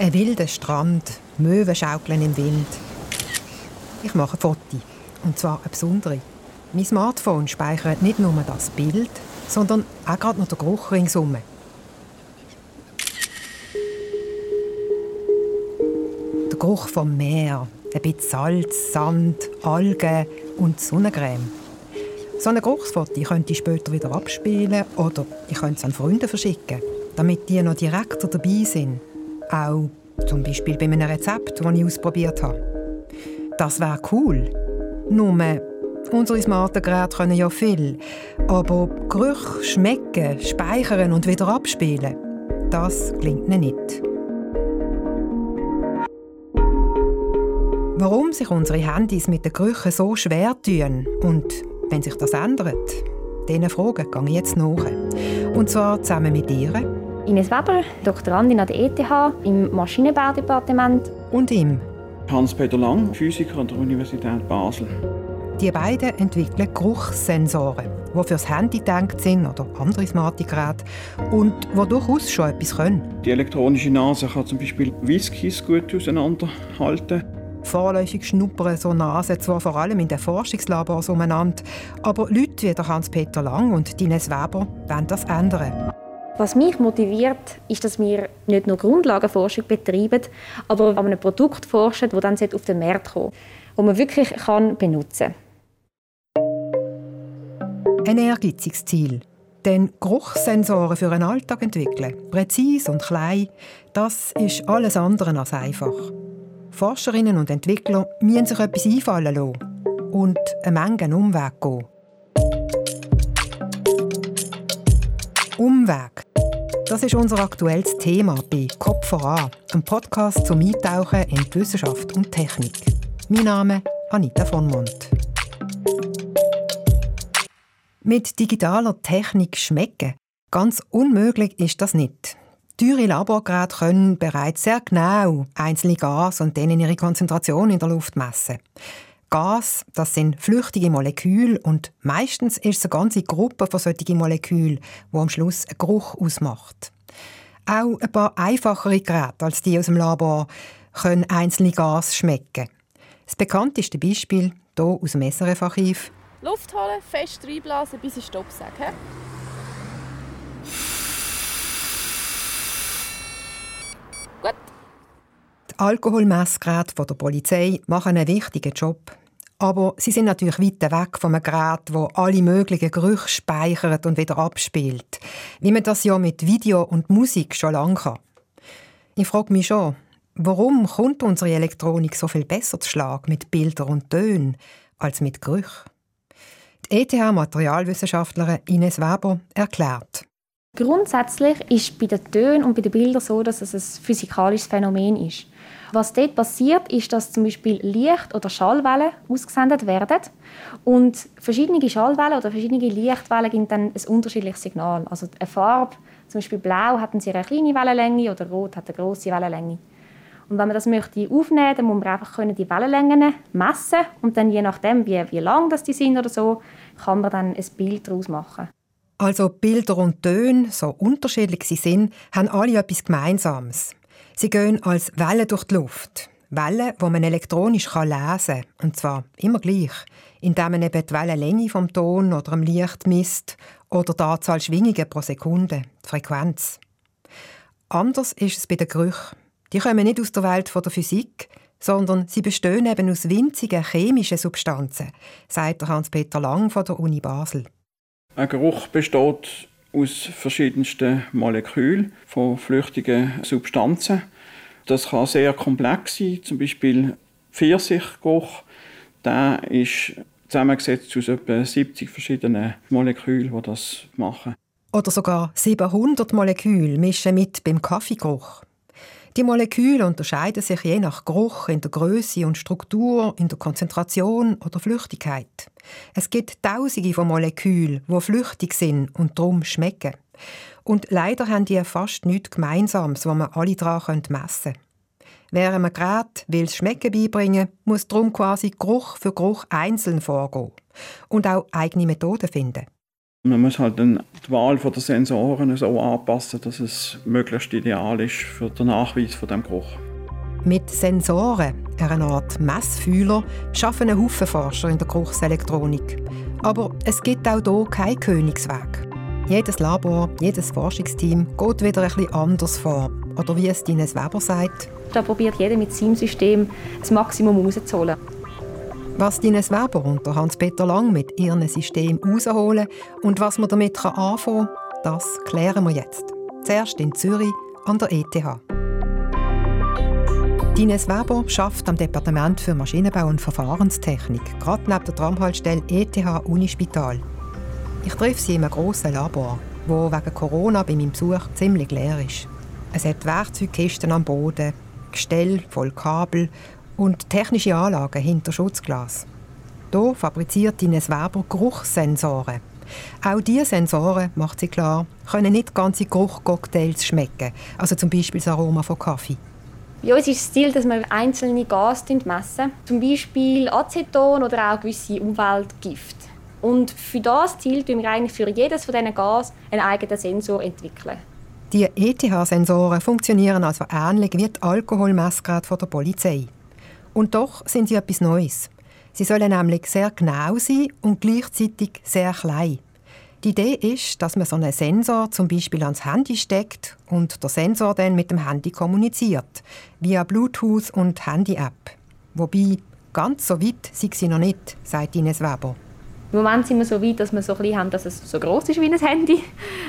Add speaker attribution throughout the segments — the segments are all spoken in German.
Speaker 1: Ein wilder Strand, Möwen schaukeln im Wind. Ich mache ein Foto, und zwar ein besonderes. Mein Smartphone speichert nicht nur das Bild, sondern auch gerade noch den Geruch ringsum. Der Geruch vom Meer, ein bisschen Salz, Sand, Algen und Sonnencreme. So ein Geruchsfoto könnte ich später wieder abspielen oder ich könnte es an Freunde verschicken, damit die noch direkter dabei sind. Auch zum Beispiel bei einem Rezept, das ich ausprobiert habe. Das wäre cool. Nur, unsere smarten Geräte können ja viel. Aber Gerüche schmecken, speichern und wieder abspielen, das klingt ihnen nicht. Warum sich unsere Handys mit den Gerüchen so schwer tun und wenn sich das ändert, diesen Fragen gehe ich jetzt nach. Und zwar zusammen mit ihr.
Speaker 2: Ines Weber, Doktorandin an der ETH im Maschinenbaudepartement.
Speaker 1: Und ihm.
Speaker 3: Hans-Peter Lang, Physiker an der Universität Basel.
Speaker 1: Die beiden entwickeln Geruchssensoren, die für das Handy gedacht sind oder andere smarte Geräte und die durchaus schon etwas können.
Speaker 3: Die elektronische Nase kann zum Beispiel Whiskys gut auseinanderhalten.
Speaker 1: Vorläufig schnuppern so Nasen zwar vor allem in den Forschungslabors umeinander, aber Leute wie Hans-Peter Lang und Ines Weber wollen das ändern.
Speaker 2: Was mich motiviert, ist, dass wir nicht nur Grundlagenforschung betreiben, aber an einem Produkt forschen, das dann auf den Markt kommt, das man wirklich kann benutzen kann.
Speaker 1: Ein ehrgeiziges Ziel. Denn Geruchssensoren für einen Alltag entwickeln, präzise und klein, das ist alles andere als einfach. Forscherinnen und Entwickler müssen sich etwas einfallen lassen und eine Menge Umweg gehen. Umweg. Das ist unser aktuelles Thema bei Kopf voran, einem Podcast zum Eintauchen in die Wissenschaft und Technik. Mein Name ist Anita von Mont. Mit digitaler Technik schmecken? Ganz unmöglich ist das nicht. Teure Laborgeräte können bereits sehr genau einzelne Gas und denen ihre Konzentration in der Luft messen. Gas, das sind flüchtige Moleküle und meistens ist es eine ganze Gruppe von solchen Molekülen, die am Schluss einen Geruch ausmacht. Auch ein paar einfachere Geräte als die aus dem Labor können einzelne Gas schmecken. Das bekannteste Beispiel hier aus dem SRF-Archiv.
Speaker 4: Luft holen, fest reinblasen, bis ich Stopp sage. Gut.
Speaker 1: Alkoholmessgeräte der Polizei machen einen wichtigen Job. Aber sie sind natürlich weit weg von einem Gerät, das alle möglichen Gerüche speichert und wieder abspielt. Wie man das ja mit Video und Musik schon lange kann. Ich frage mich schon, warum kommt unsere Elektronik so viel besser zu Schlag mit Bildern und Tönen als mit Gerüchen? Die ETH-Materialwissenschaftlerin Ines Weber erklärt.
Speaker 2: Grundsätzlich ist bei den Tönen und bei den Bildern so, dass es ein physikalisches Phänomen ist. Was dort passiert, ist, dass zum Beispiel Licht- oder Schallwellen ausgesendet werden und verschiedene Schallwellen oder verschiedene Lichtwellen geben dann ein unterschiedliches Signal. Also eine Farbe, zum Beispiel Blau, hat eine sehr kleine Wellenlänge oder Rot hat eine große Wellenlänge. Und wenn man das möchte aufnehmen, dann muss man einfach die Wellenlängen messen und dann je nachdem, wie, wie lang das die sind oder so, kann man dann ein Bild daraus machen.
Speaker 1: Also Bilder und Töne, so unterschiedlich sie sind, haben alle etwas Gemeinsames. Sie gehen als Wellen durch die Luft. Wellen, die man elektronisch lesen kann. Und zwar immer gleich. Indem man eben die Wellenlänge vom Ton oder dem Licht misst oder die Anzahl Schwingungen pro Sekunde, die Frequenz. Anders ist es bei den Gerüchen. Die kommen nicht aus der Welt der Physik, sondern sie bestehen eben aus winzigen chemischen Substanzen, sagt Hans-Peter Lang von der Uni Basel.
Speaker 3: Ein Geruch besteht aus verschiedensten Molekülen von flüchtigen Substanzen. Das kann sehr komplex sein, zum Beispiel Pfirsichgeruch. Der ist zusammengesetzt aus etwa 70 verschiedenen Molekülen, die das machen.
Speaker 1: Oder sogar 700 Moleküle mischen mit beim Kaffeegeruch. Die Moleküle unterscheiden sich je nach Geruch in der Größe und Struktur, in der Konzentration oder Flüchtigkeit. Es gibt Tausende von Molekülen, die flüchtig sind und darum schmecken. Und leider haben die fast nichts Gemeinsames, wo man alle daran messen können. Wer einem Gerät will Schmecken beibringen, muss darum quasi Geruch für Geruch einzeln vorgehen und auch eigene Methoden finden.
Speaker 3: Man muss halt dann die Wahl der Sensoren so anpassen, dass es möglichst ideal ist für den Nachweis von dem Geruch.
Speaker 1: Mit Sensoren, einer Art Messfühler, schaffen ein Haufen Forscher in der Geruchselektronik. Aber es gibt auch hier keinen Königsweg. Jedes Labor, jedes Forschungsteam geht wieder ein bisschen anders vor. Oder wie es Ines Weber sagt.
Speaker 2: Da probiert jeder mit seinem System das Maximum rauszuholen.
Speaker 1: Was Ines Weber und Hans-Peter Lang mit ihrem System rausholen und was man damit anfangen kann, das klären wir jetzt. Zuerst in Zürich an der ETH. Ines Weber schafft am Departement für Maschinenbau und Verfahrenstechnik, gerade neben der Tramhaltestelle ETH Unispital. Ich treffe sie in einem grossen Labor, wo wegen Corona bei meinem Besuch ziemlich leer ist. Es hat Werkzeugkisten am Boden, Gestell voll Kabel und technische Anlagen hinter Schutzglas. Hier fabriziert Ines Weber Geruchssensoren. Auch diese Sensoren, macht sie klar, können nicht ganze Geruchcocktails schmecken, also zum Beispiel das Aroma von Kaffee.
Speaker 2: Bei uns ist das Ziel, dass wir einzelne Gase messen, zum Beispiel Aceton oder auch gewisse Umweltgifte. Und für das Ziel entwickeln wir eigentlich für jedes von diesen Gas einen eigenen Sensor entwickeln.
Speaker 1: Die ETH-Sensoren funktionieren also ähnlich wie die Alkoholmessgeräte der Polizei. Und doch sind sie etwas Neues. Sie sollen nämlich sehr genau sein und gleichzeitig sehr klein. Die Idee ist, dass man so einen Sensor zum Beispiel ans Handy steckt und der Sensor dann mit dem Handy kommuniziert, via Bluetooth und Handy-App. Wobei, ganz so weit sind sie noch nicht, sagt Ines Weber.
Speaker 2: Im Moment sind wir so weit, dass wir so ein haben, dass es so groß ist wie ein Handy.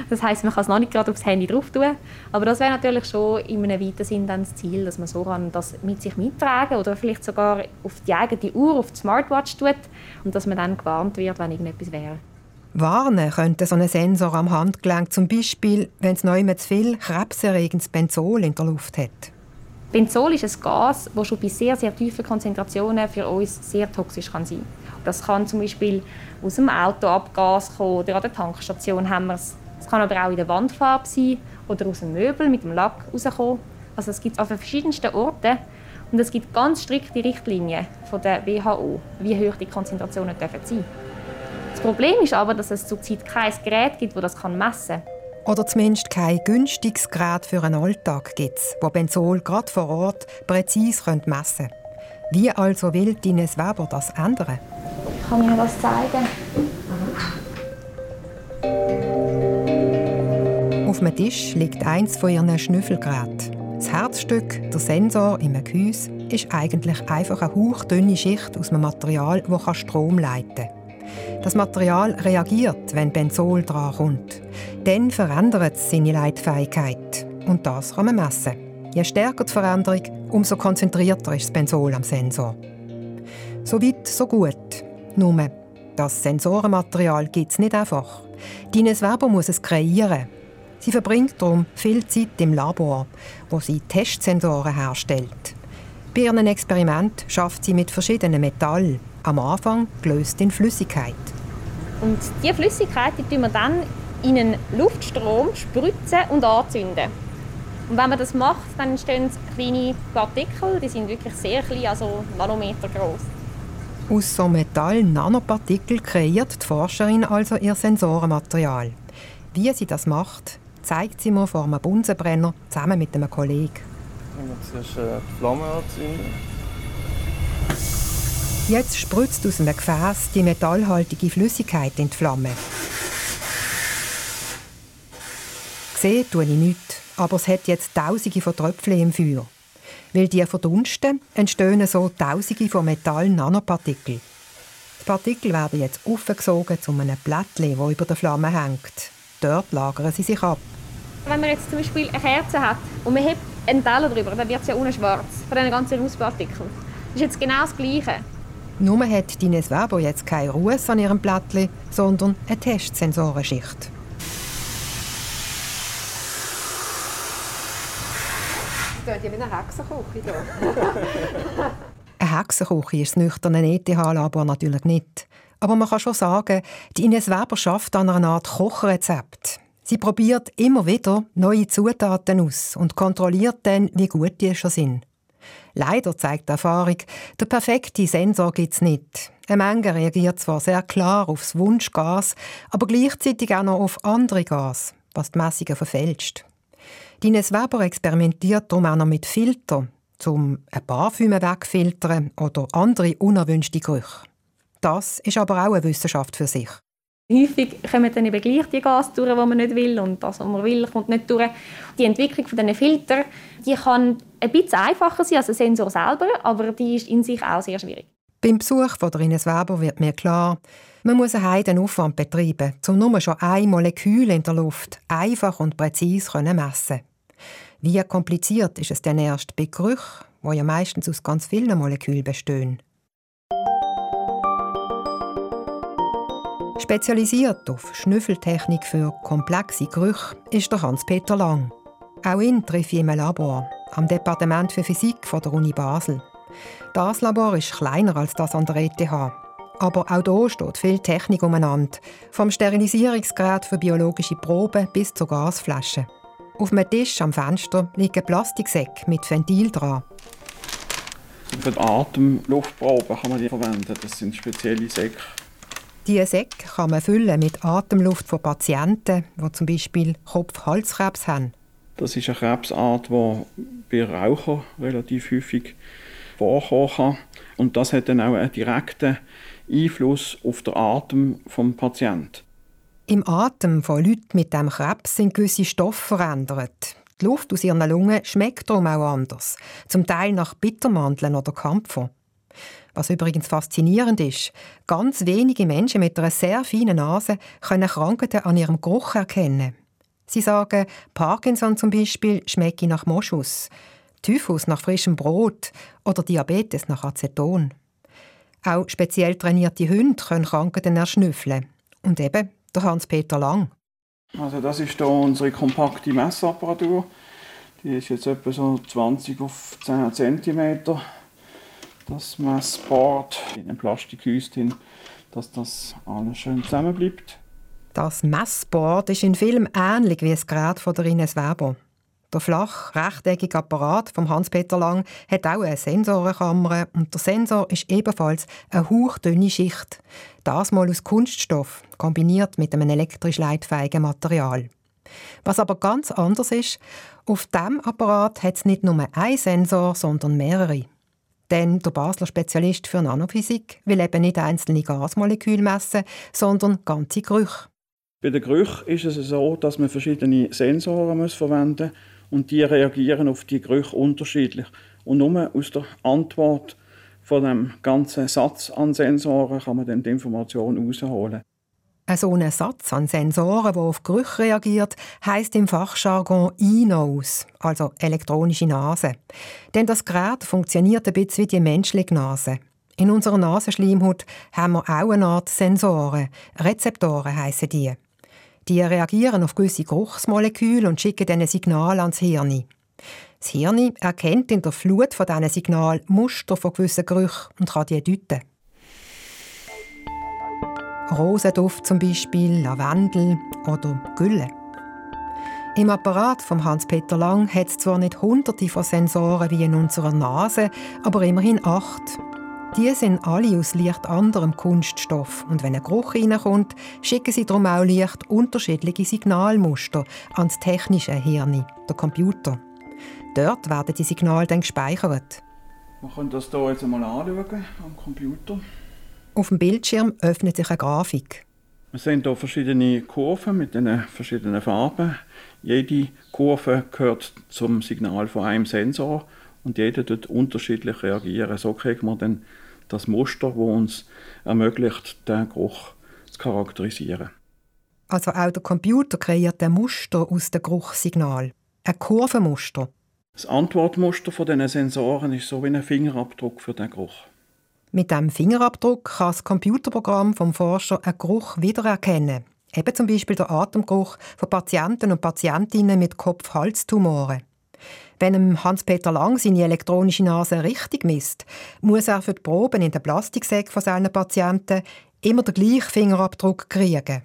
Speaker 2: Das heißt, man kann es noch nicht gerade aufs Handy drauf tun. Aber das wäre natürlich schon in einem weiten Sinn dann das Ziel, dass man so kann das mit sich mittragen oder vielleicht sogar auf die eigene Uhr, auf die Smartwatch tut und dass man dann gewarnt wird, wenn irgendetwas wäre.
Speaker 1: Warnen könnte so ein Sensor am Handgelenk zum Beispiel, wenn es neu zu viel krebserregendes Benzol in der Luft hat.
Speaker 2: Benzol ist ein Gas, das schon bei sehr, sehr tiefen Konzentrationen für uns sehr toxisch kann sein kann. Das kann zum Beispiel aus dem Autoabgas kommen oder an der Tankstation haben wir es. Es kann aber auch in der Wandfarbe sein oder aus dem Möbel mit dem Lack rauskommen. Also es gibt es an verschiedensten Orten und es gibt ganz strikte Richtlinien von der WHO, wie hoch die Konzentrationen dürfen sein Das Problem ist aber, dass es zurzeit kein Gerät gibt, das das messen kann.
Speaker 1: Oder zumindest kein günstiges Gerät für einen Alltag gibt das Benzol gerade vor Ort präzise messen könnte. Wie also will Ines Weber das ändern?
Speaker 2: Ich kann Ihnen das zeigen.
Speaker 1: Auf dem Tisch liegt eins von ihren Schnüffelgeräten. Das Herzstück, der Sensor im Gehäuse, ist eigentlich einfach eine hauchdünne Schicht aus einem Material, das Strom leiten kann. Das Material reagiert, wenn Benzol dran kommt. Dann verändert es seine Leitfähigkeit. Und das kann man messen. Je stärker die Veränderung, umso konzentrierter ist das Benzol am Sensor. So weit, so gut. Nur, das Sensorenmaterial gibt es nicht einfach. Dines Weber muss es kreieren. Sie verbringt darum viel Zeit im Labor, wo sie Testsensoren herstellt. Bei ihrem Experiment schafft sie mit verschiedenen Metallen, am Anfang gelöst in Flüssigkeit.
Speaker 2: Und diese Flüssigkeit die wir dann in einen Luftstrom spritzen und anzünden. Und wenn man das macht, dann entstehen kleine Partikel, die sind wirklich sehr klein, also Nanometer groß.
Speaker 1: Aus so Metall-Nanopartikel kreiert die Forscherin also ihr Sensorenmaterial. Wie sie das macht, zeigt sie mir vor einem Bunsenbrenner zusammen mit einem Kollegen.
Speaker 5: Ich muss zuerst die Flamme anzünden.
Speaker 1: Jetzt spritzt aus einem Gefäß die metallhaltige Flüssigkeit in die Flamme. Sehen tue ich nichts, aber es hat jetzt Tausende von Tröpfchen im Feuer. Weil die verdunsten, entstehen so Tausende von Metall-Nanopartikeln. Die Partikel werden jetzt aufgesogen zu einem Blättchen, das über der Flamme hängt. Dort lagern sie sich ab.
Speaker 2: Wenn man jetzt zum Beispiel eine Kerze hat und man hat einen Teller drüber, dann wird es ja unten schwarz von diesen ganzen Rußpartikeln. Das ist jetzt genau das Gleiche.
Speaker 1: Nur hat Dines Weber jetzt keinen Ruß an ihrem Blättchen, sondern eine Testsensorenschicht.
Speaker 6: Klingt ja wie eine Hexenküche
Speaker 1: Eine Hexenküche ist das nüchterne ETH-Labor natürlich nicht. Aber man kann schon sagen, die Ines Weber schafft an einer Art Kochrezept. Sie probiert immer wieder neue Zutaten aus und kontrolliert dann, wie gut die schon sind. Leider zeigt die Erfahrung, der perfekte Sensor gibt es nicht. Eine Menge reagiert zwar sehr klar aufs Wunschgas, aber gleichzeitig auch noch auf andere Gas, was die Messungen verfälscht. Dines Weber experimentiert darum auch noch mit Filtern, um ein Parfüm wegfiltern oder andere unerwünschte Gerüche. Das ist aber auch eine Wissenschaft für sich.
Speaker 2: Häufig kommen dann eben gleich die Gase durch, die man nicht will und das, was man will, kommt nicht durch. Die Entwicklung von diesen Filtern die kann ein bisschen einfacher sein als der Sensor selber, aber die ist in sich auch sehr schwierig.
Speaker 1: Beim Besuch von Ines Weber wird mir klar, man muss einen heiden Aufwand betreiben, um nur schon ein Molekül in der Luft einfach und präzise messen. Wie kompliziert ist es denn erst bei Gerüchen, die ja meistens aus ganz vielen Molekülen bestehen? Spezialisiert auf Schnüffeltechnik für komplexe Gerüche ist der Hans-Peter Lang. Auch ihn treffe ich im Labor, am Departement für Physik der Uni Basel. Das Labor ist kleiner als das an der ETH. Aber auch hier steht viel Technik umeinander, vom Sterilisierungsgerät für biologische Proben bis zur Gasflasche. Auf einem Tisch am Fenster liegen Plastiksäcke mit Ventil dran.
Speaker 3: Für die Atemluftproben kann man die verwenden. Das sind spezielle Säcke.
Speaker 1: Diese Säcke kann man füllen mit Atemluft von Patienten, die zum Beispiel Kopf-Halskrebs haben.
Speaker 3: Das ist eine Krebsart, die bei Rauchern relativ häufig vorkommen kann. Und das hat dann auch einen direkten Einfluss auf den Atem des Patienten.
Speaker 1: Im Atem von Leuten mit diesem Krebs sind gewisse Stoffe verändert. Die Luft aus ihren Lungen schmeckt darum auch anders, zum Teil nach Bittermandeln oder Kampfer. Was übrigens faszinierend ist, ganz wenige Menschen mit einer sehr feinen Nase können Krankheiten an ihrem Geruch erkennen. Sie sagen, Parkinson zum Beispiel schmecke nach Moschus, Typhus nach frischem Brot oder Diabetes nach Aceton. Auch speziell trainierte Hunde können Krankheiten erschnüffeln. Und eben der Hans-Peter Lang.
Speaker 3: Also das ist hier unsere kompakte Messapparatur. Die ist jetzt etwa so 20 auf 10 cm das Messboard in einem Plastikhäuschen, dass das alles schön zusammenbleibt.
Speaker 1: Das Messboard ist in Film ähnlich wie das Gerät von der Ines Weber. Der flach rechteckige Apparat vom Hans-Peter Lang hat auch eine Sensorenkammer und der Sensor ist ebenfalls eine hauchdünne Schicht. Das mal aus Kunststoff, kombiniert mit einem elektrisch leitfähigen Material. Was aber ganz anders ist, auf diesem Apparat hat es nicht nur einen Sensor, sondern mehrere. Denn der Basler Spezialist für Nanophysik will eben nicht einzelne Gasmoleküle messen, sondern ganze Gerüche.
Speaker 3: Bei den Gerüchen ist es so, dass man verschiedene Sensoren verwenden muss und die reagieren auf die Gerüche unterschiedlich. Und nur aus der Antwort von dem ganzen Satz an Sensoren kann man dann die Information herausholen.
Speaker 1: So ein Satz an Sensoren, der auf Gerüche reagiert, heißt im Fachjargon E-Nose, also elektronische Nase. Denn das Gerät funktioniert ein bisschen wie die menschliche Nase. In unserer Nasenschleimhaut haben wir auch eine Art Sensoren. Rezeptoren heißen die. Die reagieren auf gewisse Geruchsmoleküle und schicken dann ein Signal ans Hirn. Das Hirn erkennt in der Flut von diesen Signalen Muster von gewissen Gerüchen und kann die deuten. Rosenduft zum Beispiel, Lavendel oder Gülle. Im Apparat von Hans-Peter Lang hat es zwar nicht hunderte von Sensoren wie in unserer Nase, aber immerhin acht. Die sind alle aus leicht anderem Kunststoff und wenn ein Geruch reinkommt, schicken sie darum auch leicht unterschiedliche Signalmuster ans technische Hirn, der Computer. Dort werden die Signale dann gespeichert.
Speaker 3: Wir können das hier jetzt einmal anschauen am Computer.
Speaker 1: Auf dem Bildschirm öffnet sich eine Grafik.
Speaker 3: Wir sehen hier verschiedene Kurven mit den verschiedenen Farben. Jede Kurve gehört zum Signal von einem Sensor und jeder tut unterschiedlich reagieren. So kriegt man dann das Muster, das uns ermöglicht, den Geruch zu charakterisieren.
Speaker 1: Also auch der Computer kreiert ein Muster aus dem Geruchssignal. Ein Kurvenmuster.
Speaker 3: Das Antwortmuster von diesen Sensoren ist so wie ein Fingerabdruck für den Geruch.
Speaker 1: Mit dem Fingerabdruck kann das Computerprogramm vom Forscher einen Geruch wiedererkennen. Eben zum Beispiel der Atemgeruch von Patienten und Patientinnen mit Kopf-Hals-Tumoren. Wenn Hans-Peter Lang seine elektronische Nase richtig misst, muss er für die Proben in den Plastiksäcken von seinen Patienten immer den gleichen Fingerabdruck kriegen.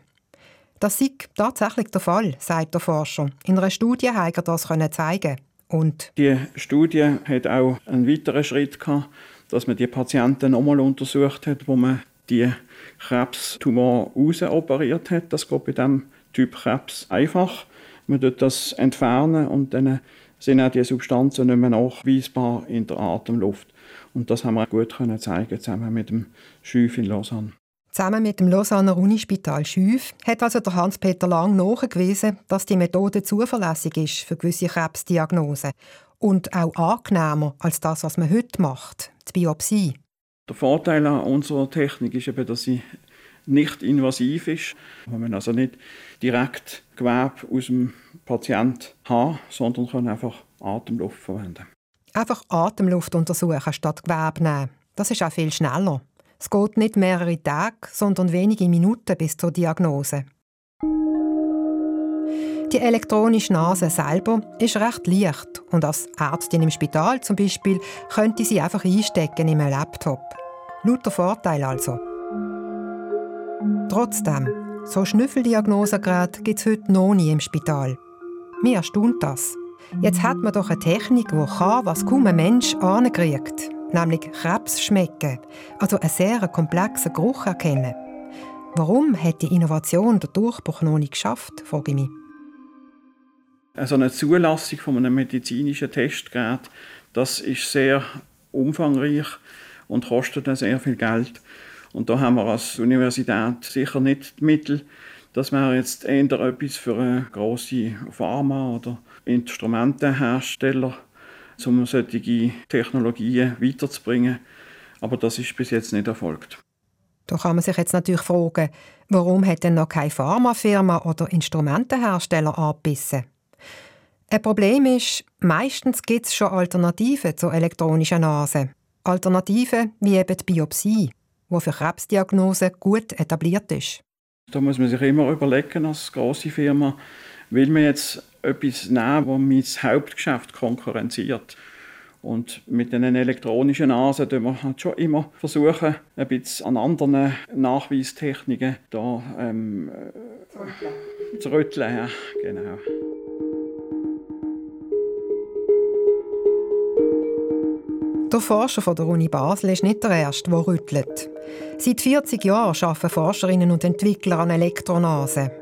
Speaker 1: Das ist tatsächlich der Fall, sagt der Forscher. In einer Studie hat er das zeigen. Und
Speaker 3: die Studie hat auch einen weiteren Schritt gehabt, dass man die Patienten nochmal untersucht hat, wo man die Krebstumor rausoperiert hat. Das geht bei diesem Typ Krebs einfach. Man tut das entfernen und dann sind auch die Substanzen nicht mehr nachweisbar in der Atemluft. Und das haben wir gut können zeigen zusammen mit dem Schüf in Lausanne.
Speaker 1: Zusammen mit dem Lausanner Unispital Schüf hat also der Hans-Peter Lang nachgewiesen, dass die Methode zuverlässig ist für gewisse Krebsdiagnosen und auch angenehmer als das, was man heute macht, die Biopsie.
Speaker 3: Der Vorteil an unserer Technik ist eben, dass sie nicht invasiv ist. Man kann also nicht direkt Gewebe aus dem Patienten haben, sondern kann einfach Atemluft verwenden.
Speaker 1: Einfach Atemluft untersuchen statt Gewebe nehmen. Das ist auch viel schneller. Es geht nicht mehrere Tage, sondern wenige Minuten bis zur Diagnose. Die elektronische Nase selber ist recht leicht und als Ärztin im Spital zum Beispiel könnte sie einfach einstecken in einem Laptop. Lauter Vorteil also. Trotzdem, so Schnüffeldiagnosegeräte gibt es heute noch nie im Spital. Mir erstaunt das. Jetzt hat man doch eine Technik, die kann, was kaum ein Mensch ankriegt, nämlich Krebs schmecken, also einen sehr komplexen Geruch erkennen. Warum hat die Innovation der Durchbruch noch nicht geschafft, frage ich mich.
Speaker 3: Also eine Zulassung von einem medizinischen Testgerät, das ist sehr umfangreich und kostet sehr viel Geld. Und da haben wir als Universität sicher nicht die Mittel. Das wäre jetzt eher etwas für eine grosse Pharma- oder Instrumentenhersteller, um solche Technologien weiterzubringen. Aber das ist bis jetzt nicht erfolgt.
Speaker 1: Da kann man sich jetzt natürlich fragen, warum hat denn noch keine Pharmafirma oder Instrumentenhersteller angebissen? Ein Problem ist, meistens gibt es schon Alternativen zur elektronischen Nase. Alternativen wie eben die Biopsie wo für Krebsdiagnose gut etabliert ist.
Speaker 3: Da muss man sich immer überlegen als große Firma, will man jetzt etwas nehmen, das mein Hauptgeschäft konkurrenziert. Und mit den elektronischen Nasen versuchen wir halt schon immer versuchen, ein bisschen an anderen Nachweistechniken da, ähm, zu rütteln. Ja, genau.
Speaker 1: Der Forscher von der Uni Basel ist nicht der Erste, der rüttelt. Seit 40 Jahren arbeiten Forscherinnen und Entwickler an Elektronasen.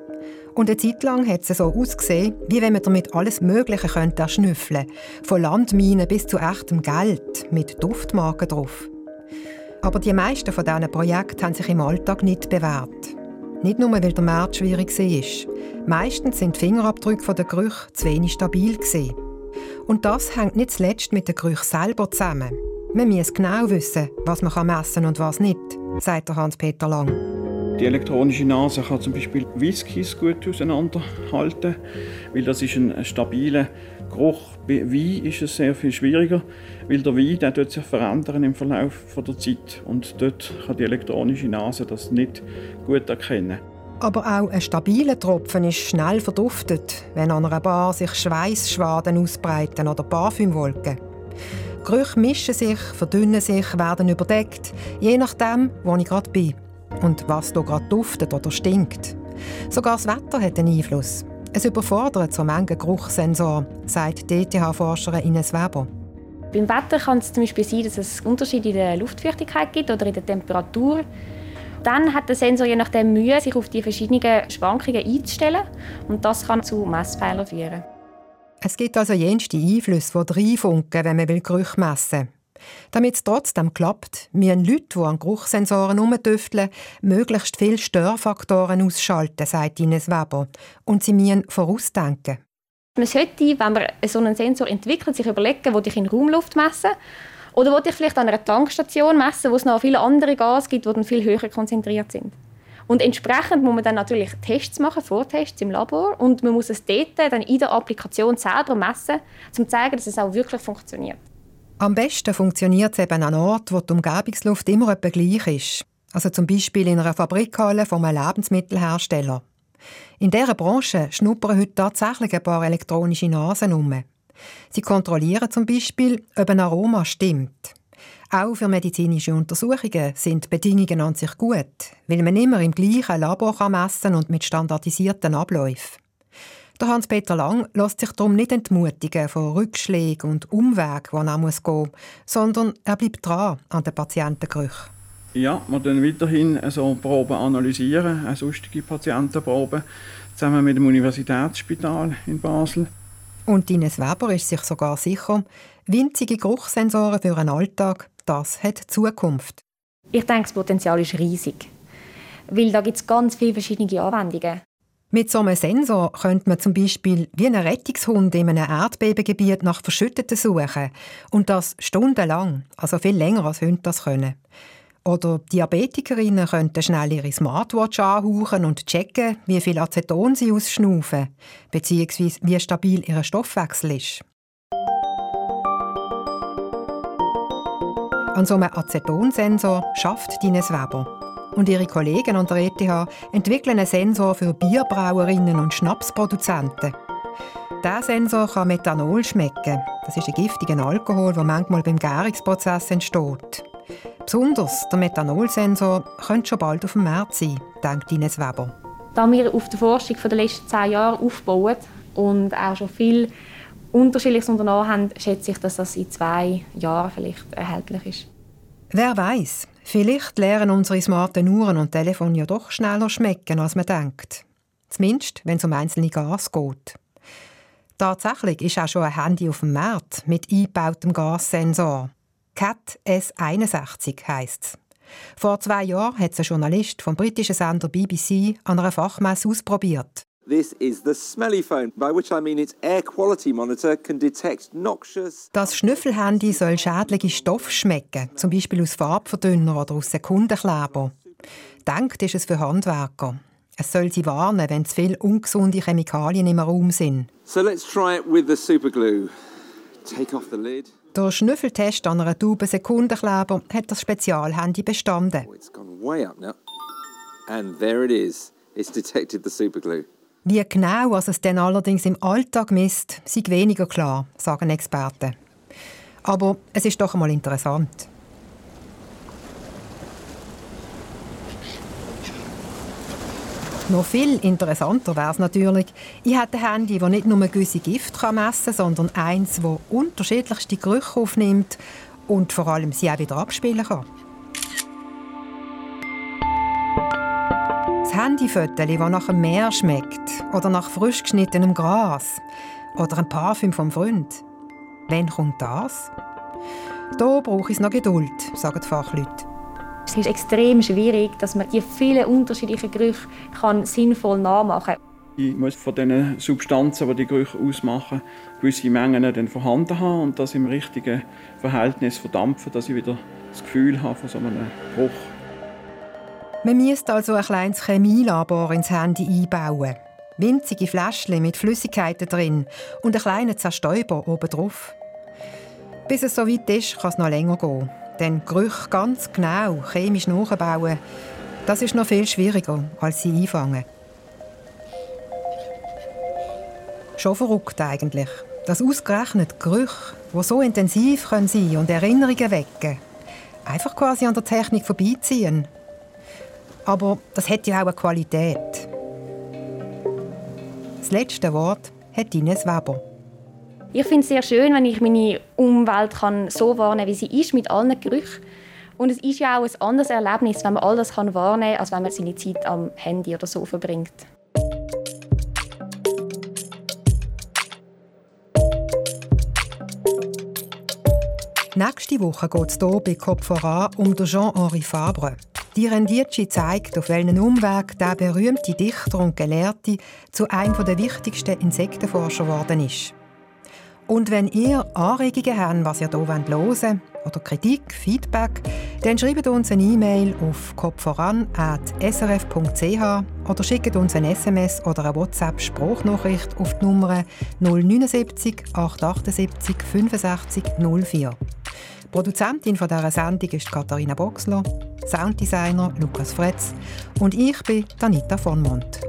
Speaker 1: Und eine Zeit lang hat es so ausgesehen, wie wenn man damit alles Mögliche könnte erschnüffeln Von Landminen bis zu echtem Geld mit Duftmarken drauf. Aber die meisten von diesen Projekten haben sich im Alltag nicht bewährt. Nicht nur, weil der Markt schwierig war. Meistens sind die Fingerabdrücke der Gerüche zu wenig stabil. Gewesen. Und das hängt nicht zuletzt mit den Gerüchen selber zusammen. Man muss genau wissen, was man messen kann und was nicht, sagt Hans-Peter Lang.
Speaker 3: Die elektronische Nase kann zum Beispiel Whiskys gut auseinanderhalten, weil das ist ein stabiler Geruch. Bei Wein ist es sehr viel schwieriger, weil der Wein der sich verändern im Verlauf der Zeit und dort kann die elektronische Nase das nicht gut erkennen.
Speaker 1: Aber auch ein stabiler Tropfen ist schnell verduftet, wenn an einer Bar sich Schweißschwaden ausbreiten oder Parfümwolken. Gerüche mischen sich, verdünnen sich, werden überdeckt, je nachdem, wo ich gerade bin und was hier gerade duftet oder stinkt. Sogar das Wetter hat einen Einfluss. Es überfordert so manchen Geruchssensor, sagt DTH-Forscherin Ines Weber.
Speaker 2: Beim Wetter kann es zum Beispiel sein, dass es Unterschiede in der Luftfeuchtigkeit gibt oder in der Temperatur. Dann hat der Sensor je nachdem Mühe, sich auf die verschiedenen Schwankungen einzustellen und das kann zu Messfehlern führen.
Speaker 1: Es gibt also jenste Einflüsse, die reinfunken, wenn man Gerüche messen will. Damit es trotzdem klappt, müssen Leute, die an Geruchssensoren herumtüfteln, möglichst viele Störfaktoren ausschalten, sagt Ines Weber. Und sie müssen vorausdenken.
Speaker 2: Man sollte, wenn man so einen Sensor entwickelt, sich überlegen, wo ich in Raumluft messen oder wo ich vielleicht an einer Tankstation messen, wo es noch viele andere Gase gibt, die dann viel höher konzentriert sind. Und entsprechend muss man dann natürlich Tests machen, Vortests im Labor und man muss es dort dann in der Applikation selber messen, um zu zeigen, dass es auch wirklich funktioniert.
Speaker 1: Am besten funktioniert es eben an Ort, wo die Umgebungsluft immer etwa gleich ist. Also zum Beispiel in einer Fabrikhalle von einem Lebensmittelhersteller. In dieser Branche schnuppern heute tatsächlich ein paar elektronische Nasen um. Sie kontrollieren zum Beispiel, ob ein Aroma stimmt. Auch für medizinische Untersuchungen sind die Bedingungen an sich gut, weil man immer im gleichen Labor messen kann und mit standardisierten Abläufen. Der Hans-Peter Lang lässt sich darum nicht entmutigen von Rückschlägen und Umwegen, die er gehen muss, sondern er bleibt dran an den Patientengerüchen.
Speaker 3: Ja, wir dann weiterhin also Proben analysieren, auch sonstige Patientenproben, zusammen mit dem Universitätsspital in Basel.
Speaker 1: Und Ines Weber ist sich sogar sicher, winzige Geruchssensoren für einen Alltag, das hat Zukunft.
Speaker 2: Ich denke, das Potenzial ist riesig. Weil da gibt es ganz viele verschiedene Anwendungen.
Speaker 1: Mit so einem Sensor könnte man zum Beispiel wie ein Rettungshund in einem Erdbebengebiet nach Verschütteten suchen. Und das stundenlang, also viel länger als Hunde das können. Oder Diabetikerinnen könnten schnell ihre Smartwatch anhauchen und checken, wie viel Aceton sie ausschnaufen, bzw. wie stabil ihr Stoffwechsel ist. An so einem Acetonsensor schafft Dines Weber. Und ihre Kollegen an der ETH entwickeln einen Sensor für Bierbrauerinnen und Schnapsproduzenten. Dieser Sensor kann Methanol schmecken. Das ist ein giftiger Alkohol, der manchmal beim Gärungsprozess entsteht. Besonders der Methanolsensor könnte schon bald auf dem Markt sein, denkt Ines Weber.
Speaker 2: Da wir auf der Forschung der letzten zehn Jahre aufbauen und auch schon viel Unterschiedliches unternommen haben, schätze ich, dass das in zwei Jahren vielleicht erhältlich ist.
Speaker 1: Wer weiß? Vielleicht lernen unsere smarten Uhren und Telefone ja doch schneller schmecken, als man denkt. Zumindest, wenn es um einzelne Gas geht. Tatsächlich ist auch schon ein Handy auf dem Markt mit eingebautem Gassensor. CAT S61 heisst es. Vor zwei Vor hat es ein Journalist vom britischen Sender BBC an einer Fachmesse ausprobiert.
Speaker 7: This is the smelly phone, by which I mean its air quality monitor can detect noxious.
Speaker 1: Das Schnüffelhandy soll schädliche Stoffe schmecken, zum Beispiel aus Farbverdünner oder aus Sekundenkleber. Denkt ist es für Handwerker. Es soll sie warnen, wenn zu viele ungesunde Chemikalien im Raum sind.
Speaker 7: So let's try it with the superglue. Take off the lid.
Speaker 1: Der Schnüffeltest an einer Tube Sekundenkleber hat das Spezialhandy bestanden.
Speaker 7: Oh, it's gone way up now. And there it is. It's detected the superglue.
Speaker 1: Wie genau was es denn allerdings im Alltag misst, sei weniger klar, sagen Experten. Aber es ist doch einmal interessant. Noch viel interessanter wäre es natürlich, ich hätte ein Handy, das nicht nur gewisse Gift messen kann, sondern eins, das unterschiedlichste Gerüche aufnimmt und vor allem sie auch wieder abspielen kann. Das Handyfoto, das nach einem Meer schmeckt oder nach frisch geschnittenem Gras oder ein Parfüm vom Freund. Wann kommt das? Da brauche ich noch Geduld, sagen die Fachleute.
Speaker 2: Es ist extrem schwierig, dass man die vielen unterschiedlichen Gerüche kann sinnvoll nachmachen kann.
Speaker 3: Ich muss von den Substanzen, die die Gerüche ausmachen, gewisse Mengen dann vorhanden haben und das im richtigen Verhältnis verdampfen, dass ich wieder das Gefühl habe von so einem Geruch.
Speaker 1: Man müsste also ein kleines Chemielabor ins Handy einbauen. Winzige Fläschchen mit Flüssigkeiten drin und einen kleinen Zerstäuber oben drauf. Bis es so weit ist, kann es noch länger gehen. Denn Gerüche ganz genau chemisch nachbauen, das ist noch viel schwieriger, als sie einfangen. Schon verrückt eigentlich, dass ausgerechnet Gerüche, die so intensiv sein können und Erinnerungen wecken, einfach quasi an der Technik vorbeiziehen. Aber das hat ja auch eine Qualität. Das letzte Wort hat Ines Weber.
Speaker 2: Ich finde es sehr schön, wenn ich meine Umwelt kann so wahrnehmen kann, wie sie ist, mit allen Gerüchen. Und es ist ja auch ein anderes Erlebnis, wenn man all das kann wahrnehmen kann, als wenn man seine Zeit am Handy oder so verbringt.
Speaker 1: Nächste Woche geht es hier bei Kopf voran um Jean-Henri Fabre. Die Rendici zeigt, auf welchen Umweg der berühmte Dichter und Gelehrte zu einem der wichtigsten Insektenforscher geworden ist. Und wenn ihr Anregungen habt, was ihr hier hören wollt, oder Kritik, Feedback, dann schreibt uns eine E-Mail auf kopfvoran.srf.ch oder schickt uns ein SMS oder eine WhatsApp-Sprachnachricht auf die Nummer 079 878 65 04. Produzentin dieser Sendung ist Katharina Boxler, Sounddesigner Lukas Fretz und ich bin Danita von Mont.